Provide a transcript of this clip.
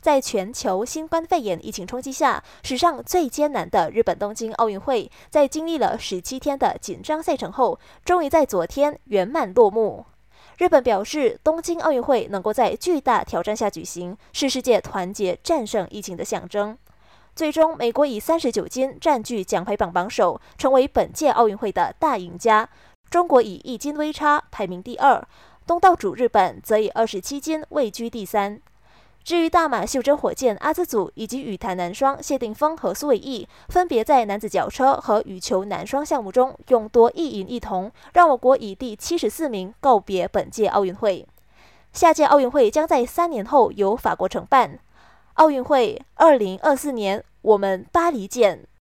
在全球新冠肺炎疫情冲击下，史上最艰难的日本东京奥运会，在经历了十七天的紧张赛程后，终于在昨天圆满落幕。日本表示，东京奥运会能够在巨大挑战下举行，是世界团结战胜疫情的象征。最终，美国以三十九金占据奖牌榜榜首，成为本届奥运会的大赢家。中国以一金微差排名第二，东道主日本则以二十七金位居第三。至于大马袖珍火箭阿兹祖以及羽坛男双谢定峰和苏伟毅，分别在男子脚车和羽球男双项目中勇夺一银一铜，让我国以第七十四名告别本届奥运会。下届奥运会将在三年后由法国承办。奥运会二零二四年，我们巴黎见。